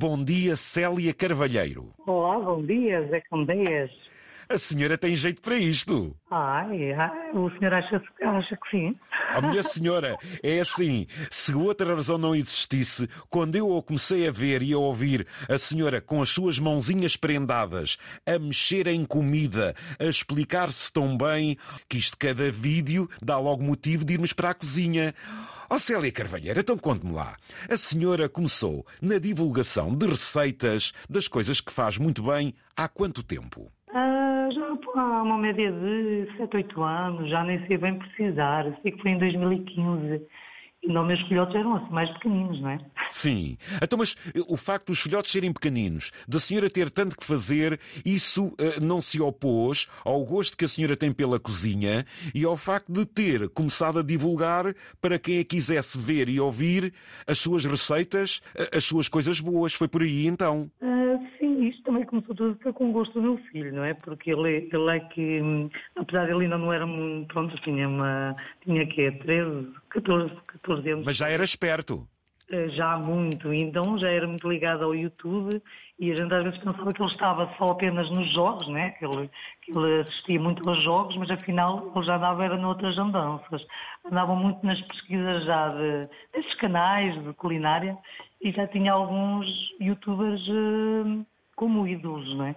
Bom dia, Célia Carvalheiro. Olá, bom dia, Zé Candeias. A senhora tem jeito para isto. Ai, ai, o senhor acha, acha que sim? A minha senhora, é assim, se outra razão não existisse, quando eu a comecei a ver e a ouvir a senhora com as suas mãozinhas prendadas, a mexer em comida, a explicar-se tão bem, que isto cada vídeo dá logo motivo de irmos para a cozinha. Ó oh, Célia Carvalheira, então conte-me lá. A senhora começou na divulgação de receitas das coisas que faz muito bem há quanto tempo? Há uma média de 7, 8 anos, já nem sei bem precisar. Sei que foi em 2015. E não, meus filhotes eram assim mais pequeninos, não é? Sim. Então, mas eh, o facto dos filhotes serem pequeninos, da senhora ter tanto que fazer, isso uh, não se opôs ao gosto que a senhora tem pela cozinha e ao facto de ter começado a divulgar para quem a quisesse ver e ouvir as suas receitas, as suas coisas boas. Foi por aí então? Uh, começou tudo foi com o gosto do meu filho, não é? Porque ele, ele é que, hum, apesar de ele ainda não era muito, pronto, tinha uma, tinha que 13, 14, 14 anos. Mas já era esperto. Eh, já muito, então já era muito ligado ao YouTube e a gente às vezes pensava que ele estava só apenas nos jogos, né? que, ele, que ele assistia muito aos jogos, mas afinal ele já andava era noutras andanças. Andava muito nas pesquisas já de, desses canais de culinária e já tinha alguns youtubers uh, como ídolos, né?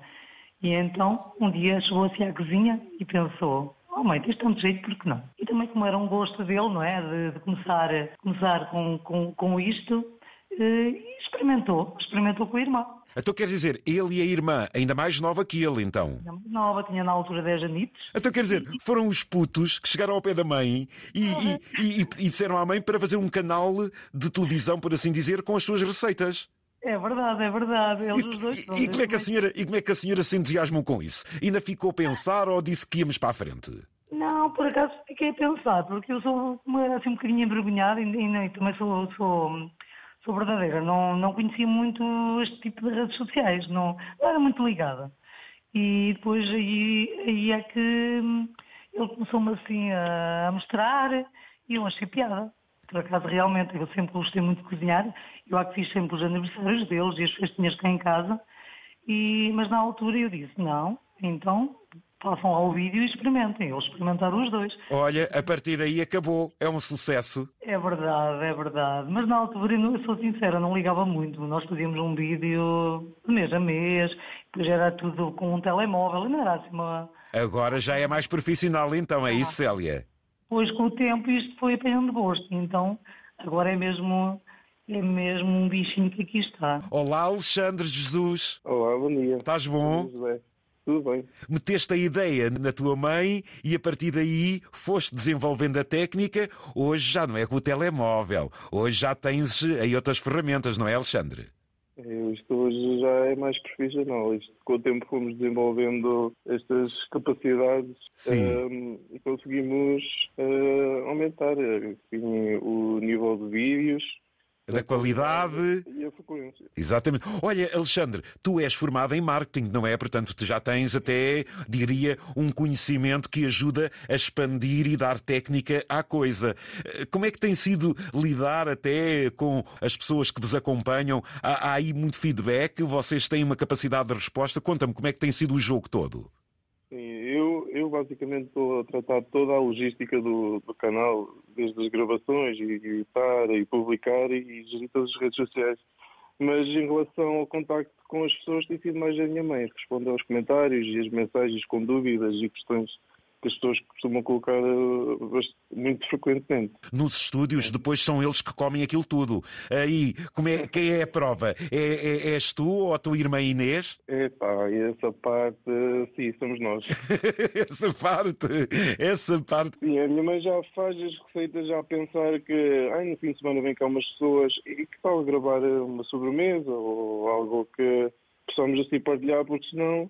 E então um dia chegou-se à cozinha e pensou, Oh mãe, tens tanto jeito, por que não? E também como era um gosto dele, não é? De, de começar, começar com, com, com isto, eh, experimentou, experimentou com a irmã. Então quer dizer, ele e a irmã, ainda mais nova que ele, então? Ainda mais nova, tinha na altura 10 anitos. Então quer dizer, foram os putos que chegaram ao pé da mãe e, e, e, e disseram à mãe para fazer um canal de televisão, por assim dizer, com as suas receitas. É verdade, é verdade. Eles os dois e, e, como é que a senhora, e como é que a senhora se entusiasmou com isso? Ainda ficou a pensar ou disse que íamos para a frente? Não, por acaso fiquei a pensar, porque eu sou, assim um bocadinho envergonhada e, e, e também sou, sou, sou verdadeira, não, não conhecia muito este tipo de redes sociais, não, não era muito ligada. E depois aí, aí é que ele começou-me assim a mostrar e eu achei piada por acaso realmente eu sempre gostei muito de cozinhar, eu acho que fiz sempre os aniversários deles e as festinhas cá em casa, e, mas na altura eu disse, não, então façam lá o vídeo e experimentem. Eles experimentaram os dois. Olha, a partir daí acabou, é um sucesso. É verdade, é verdade. Mas na altura, eu sou sincera, não ligava muito. Nós fazíamos um vídeo de mês a mês, depois era tudo com um telemóvel, e não era assim uma... Agora já é mais profissional então, é isso, Célia? depois com o tempo isto foi apanhando gosto. Então agora é mesmo é mesmo um bichinho que aqui está. Olá, Alexandre Jesus. Olá, bom dia. Estás bom? Tudo bem. Tudo bem. Meteste a ideia na tua mãe e a partir daí foste desenvolvendo a técnica. Hoje já não é com o telemóvel. Hoje já tens aí outras ferramentas, não é, Alexandre? Isto hoje já é mais profissional. Isto, com o tempo fomos desenvolvendo estas capacidades um, ehm, e conseguimos uh, aumentar assim, o nível de vídeos, da qualidade. E a frequência. Exatamente. Olha, Alexandre, tu és formado em marketing, não é? Portanto, tu já tens até, diria, um conhecimento que ajuda a expandir e dar técnica à coisa. Eh, como é que tem sido lidar até com as pessoas que vos acompanham? Há, há aí muito feedback? Vocês têm uma capacidade de resposta? Conta-me como é que tem sido o jogo todo. Eu, basicamente estou a tratar toda a logística do, do canal, desde as gravações, e editar, e publicar, e gerir todas as redes sociais. Mas em relação ao contacto com as pessoas, tem sido mais a minha mãe, responder aos comentários e as mensagens com dúvidas e questões que as pessoas costumam colocar eh, muito frequentemente. Nos estúdios, depois são eles que comem aquilo tudo. Aí, como é, quem é a prova? É, é, és tu ou a tua irmã Inês? É pá, essa parte, sim, somos nós. essa parte, essa parte. Sim, a minha mãe já faz as receitas já a pensar que ai, no fim de semana vem cá umas pessoas e que tal gravar uma sobremesa ou algo que possamos assim partilhar, porque senão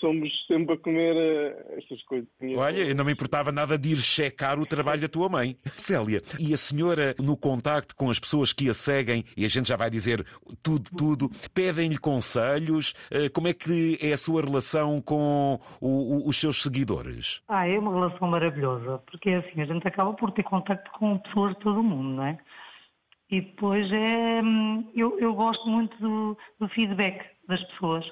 somos sempre a comer uh, estas coisas. Olha, eu não me importava nada de ir checar o trabalho da tua mãe. Célia, e a senhora, no contacto com as pessoas que a seguem, e a gente já vai dizer tudo, tudo, pedem-lhe conselhos? Uh, como é que é a sua relação com o, o, os seus seguidores? Ah, é uma relação maravilhosa, porque é assim, a gente acaba por ter contacto com pessoas de todo o mundo, não é? E depois é, hum, eu, eu gosto muito do, do feedback das pessoas.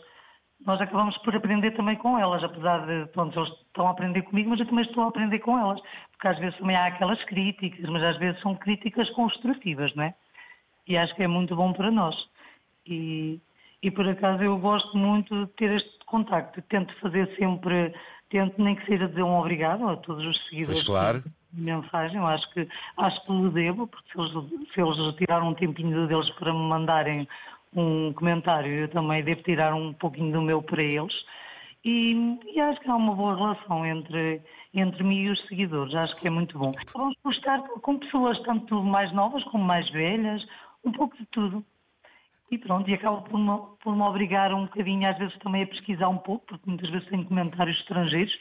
Nós acabamos por aprender também com elas, apesar de, pronto, eles estão a aprender comigo, mas eu também estou a aprender com elas. Porque às vezes também há aquelas críticas, mas às vezes são críticas construtivas, não é? E acho que é muito bom para nós. E, e por acaso eu gosto muito de ter este contacto. Tento fazer sempre, tento nem que seja dizer um obrigado a todos os seguidores. Pois claro. Mensagem, eu acho que acho que lhe devo, porque se eles, se eles tiraram um tempinho deles para me mandarem um comentário, eu também devo tirar um pouquinho do meu para eles. E, e, acho que há uma boa relação entre, entre mim e os seguidores, acho que é muito bom. Vamos estar com pessoas tanto mais novas como mais velhas, um pouco de tudo. E pronto, e acaba por me, por me obrigar um bocadinho, às vezes também a pesquisar um pouco, porque muitas vezes tenho comentários estrangeiros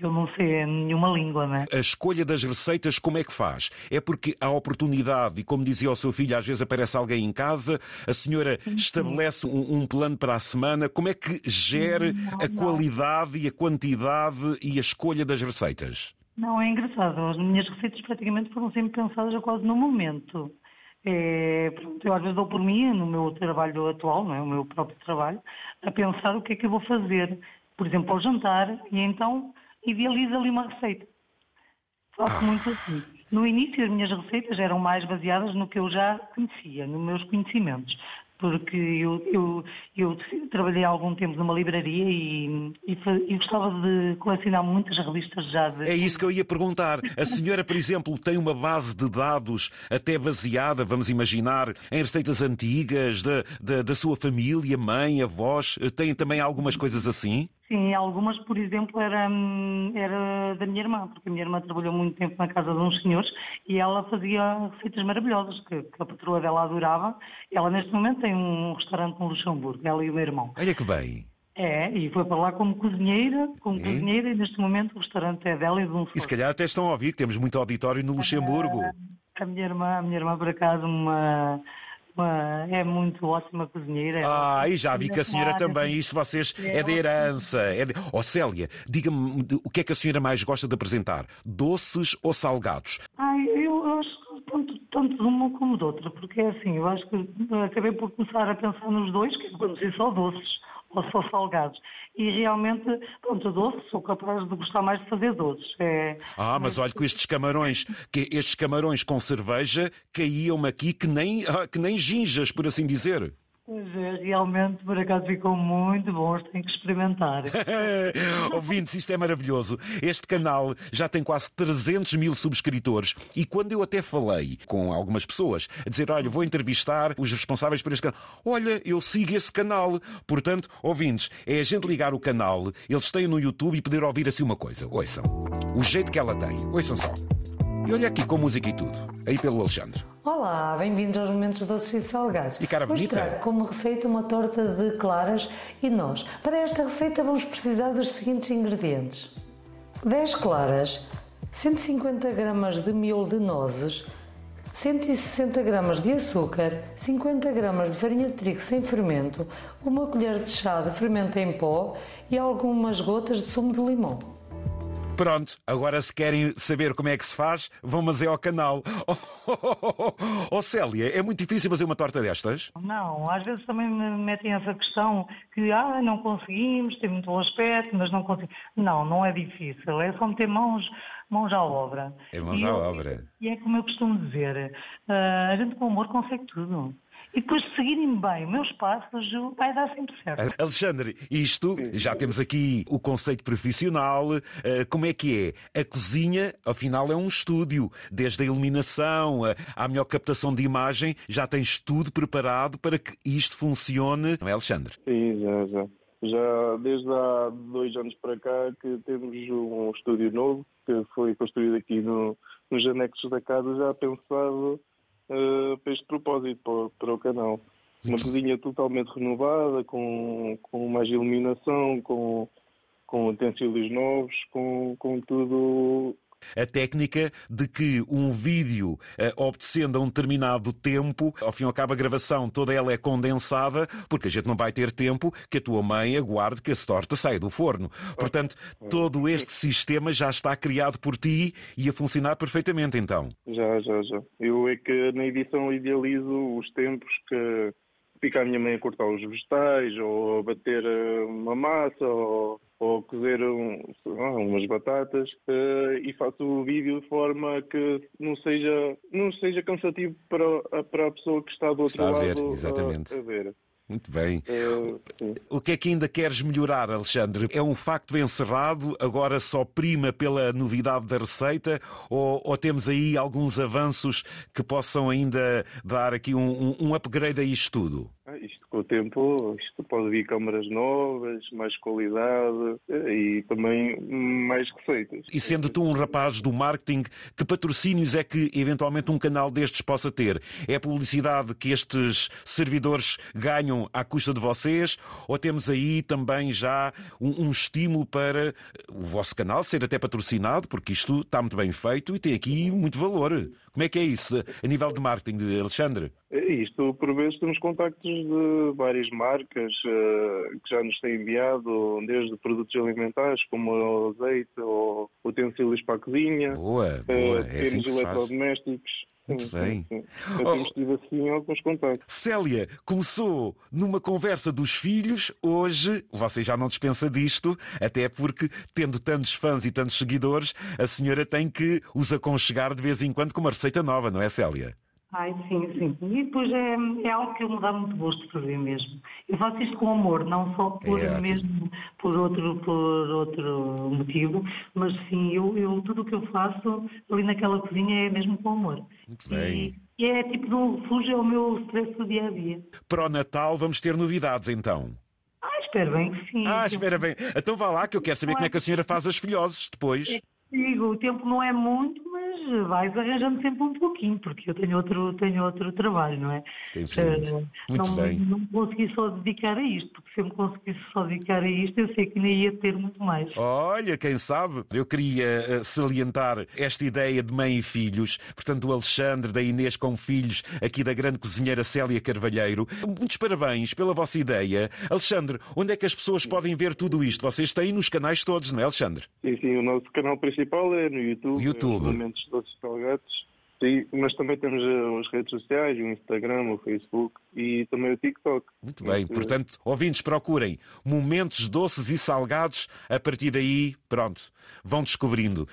eu não sei nenhuma língua, não é? A escolha das receitas, como é que faz? É porque há oportunidade, e como dizia o seu filho, às vezes aparece alguém em casa, a senhora sim, estabelece um, um, plano para a semana. Como é que gere não, a não. qualidade e a quantidade e a escolha das receitas? Não, é engraçado. As minhas receitas praticamente foram sempre pensadas quase no momento. É, eu às vezes dou por mim, no meu trabalho atual, não é? o meu próprio trabalho, a pensar o que é que eu vou fazer, por exemplo, ao jantar, e então idealizo ali uma receita. Faço ah. muito assim. No início, as minhas receitas eram mais baseadas no que eu já conhecia, nos meus conhecimentos porque eu, eu, eu trabalhei há algum tempo numa livraria e, e, e, gostava de colecionar muitas revistas já de... É isso que eu ia perguntar. A senhora, por exemplo, tem uma base de dados até baseada, vamos imaginar, em receitas antigas da, da, da sua família, mãe, avós? Tem também algumas coisas assim? Sim, algumas, por exemplo, era, era da minha irmã, porque a minha irmã trabalhou muito tempo na casa de uns senhores e ela fazia receitas maravilhosas que, que a patroa dela adorava. Ela, neste momento, tem um restaurante no Luxemburgo, ela e o meu irmão. Olha que bem. É, e foi para lá como cozinheira, como é? cozinheira, e neste momento o restaurante é dela e de um E se calhar até estão a ouvir, temos muito auditório no Luxemburgo. A, a minha irmã, a minha irmã, por acaso, uma uma, é muito ótima cozinheira. Ah, e já vi que a senhora também, isto vocês é, é de herança. É de... Oh, Célia, diga-me o que é que a senhora mais gosta de apresentar? Doces ou salgados? Ai, eu acho tanto, tanto de uma como de outra, porque é assim, eu acho que acabei por começar a pensar nos dois, que quando sei só doces ou só salgados e realmente, pronto, doce, sou capaz de gostar mais de fazer doces. É... Ah, mas olha com estes camarões, que estes camarões com cerveja caíam-me aqui que nem, ah, que nem ginjas, por assim dizer. Pois é, realmente, por acaso ficou muito bom, tenho que experimentar. Ouvintes, isto é maravilhoso. Este canal já tem quase 300 mil subscritores e quando eu até falei com algumas pessoas a dizer, olha, vou entrevistar os responsáveis por este canal, olha, eu sigo esse canal. Portanto, ouvintes, é a gente ligar o canal, eles têm no YouTube e poder ouvir assim uma coisa. Ouçam. O jeito que ela tem. Ouçam só. E olha aqui com música e tudo, aí pelo Alexandre. Olá, bem-vindos aos Momentos Doces e Salgados. E cara bonita. Vou como receita uma torta de claras e nós. Para esta receita vamos precisar dos seguintes ingredientes. 10 claras, 150 gramas de miolo de nozes, 160 gramas de açúcar, 50 gramas de farinha de trigo sem fermento, uma colher de chá de fermento em pó e algumas gotas de sumo de limão. Pronto, agora se querem saber como é que se faz, vão mas é ao canal. Oh, oh, Célia, é muito difícil fazer uma torta destas? Não, às vezes também me metem essa questão que ah, não conseguimos, tem muito bom aspecto, mas não conseguimos. Não, não é difícil, é só meter mãos, mãos à obra. É mãos e à eu, obra. E é como eu costumo dizer, uh, a gente com amor consegue tudo e depois de seguirem bem meus passos, vai dar sempre certo. Alexandre, isto, já temos aqui o conceito profissional. Eh, como é que é? A cozinha, afinal, é um estúdio. Desde a iluminação à melhor captação de imagem, já tens tudo preparado para que isto funcione, não é, Alexandre? Sim, já, já. Já desde há dois anos para cá que temos um estúdio novo que foi construído aqui no, nos anexos da casa, já pensado uh, para este propósito, para, para o canal. Uma cozinha totalmente renovada, com, com mais iluminação, com, com utensílios novos, com, com tudo A técnica de que um vídeo, uh, obedecendo a um determinado tempo, ao fim e ao cabo a gravação toda ela é condensada, porque a gente não vai ter tempo que a tua mãe aguarde que a torta saia do forno. Portanto, todo este sistema já está criado por ti e a funcionar perfeitamente, então. Já, já, já. Eu é que na edição idealizo os tempos que fica a minha mãe a cortar os vegetais, ou a bater eh, uma massa, ou, ou cozer um, umas batatas, uh, e faço o vídeo de forma que não seja, não seja cansativo para, para a pessoa que está do outro está lado a ver, exatamente. A, a ver. Muito bem. Uh, o que é que ainda queres melhorar, Alexandre? É um facto encerrado, agora só prima pela novidade da receita, ou, ou temos aí alguns avanços que possam ainda dar aqui um, um upgrade a isto tudo? Ah, isto com o tempo, isto pode vir câmaras novas, mais qualidade eh, e também mais receitas. E sendo tu um rapaz do marketing, que patrocínios é que eventualmente um canal destes possa ter? É a publicidade que estes servidores ganham à custa de vocês? Ou temos aí também já um, um estímulo para o vosso canal ser até patrocinado? Porque isto está muito bem feito e tem aqui muito valor. Como é que é isso a nível de marketing, Alexandre? Isto, por vezes temos contactos de várias marcas uh, que já nos têm enviado, desde produtos alimentares, como azeite ou utensílios para a cozinha, boa, boa. Uh, é assim eletrodomésticos. Muito bem. Sim, sim. temos tido assim alguns contactos. Célia, começou numa conversa dos filhos, hoje você já não dispensa disto, até porque, tendo tantos fãs e tantos seguidores, a senhora tem que os aconchegar de vez em quando com uma receita nova, não é, Célia? Ai, sim, sim. E depois é, é algo que me dá muito gosto fazer mesmo. Eu faço isto com amor, não só por é mesmo por outro, por outro motivo, mas sim, eu, eu tudo o que eu faço ali naquela cozinha é mesmo com amor. Muito bem. E, e é tipo, do, fuge ao meu stress do dia a dia. Para o Natal vamos ter novidades então. Ah, espero bem que sim. Ah, espera bem. Então vá lá que eu quero saber como é que a senhora faz as filhoses depois. É, digo, o tempo não é muito, vais arranjando sempre um pouquinho, porque eu tenho outro, tenho outro trabalho, não é? Uh, Muito não, bem. não consegui só dedicar a isto, porque se eu me conseguisse só dedicar a isto, eu sei que nem ia ter muito mais. Olha, quem sabe? Eu queria eh, salientar esta ideia de mãe e filhos, portanto, o Alexandre, da Inês com filhos, aqui da grande cozinheira Célia Carvalheiro. Muitos parabéns pela vossa ideia. Alexandre, onde é que as pessoas podem ver tudo isto? Vocês têm nos canais todos, não é, Alexandre? Sim, sim, o nosso canal principal é no YouTube. YouTube. É doces salgados. Sim, mas também temos eh, as redes sociais, o Instagram, o Facebook e também o TikTok. Muito bem, portanto, ouvintes, procurem momentos doces e salgados. A partir daí, pronto, vão descobrindo.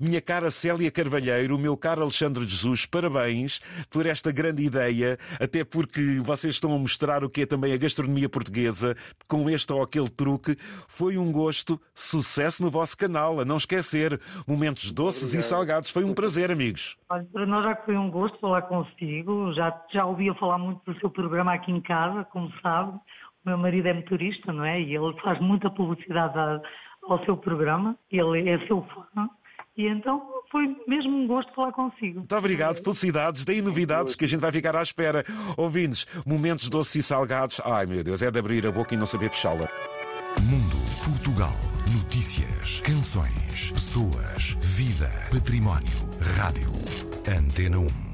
Minha cara Célia Carvalheiro, meu caro Alexandre Jesus, parabéns por esta grande ideia, até porque vocês estão a mostrar o que é também a gastronomia portuguesa com este ou aquele truque. Foi um gosto, sucesso no vosso canal, a não esquecer. Momentos doces Obrigado. e salgados. Foi um prazer, amigos. Olha, para nós já foi um gosto falar consigo. Já, já ouvia falar muito do seu programa aqui em casa, como sabe. O meu marido é motorista, não é? E ele faz muita publicidade ao seu programa. Ele é seu fã. E então foi mesmo um gosto falar consigo. Muito obrigado, felicidades, deem novidades que a gente vai ficar à espera. Ouvintes, momentos doces e salgados. Ai meu Deus, é de abrir a boca e não saber fechá-la. Mundo Portugal. Notícias, canções, pessoas, vida, património, rádio. Antena 1.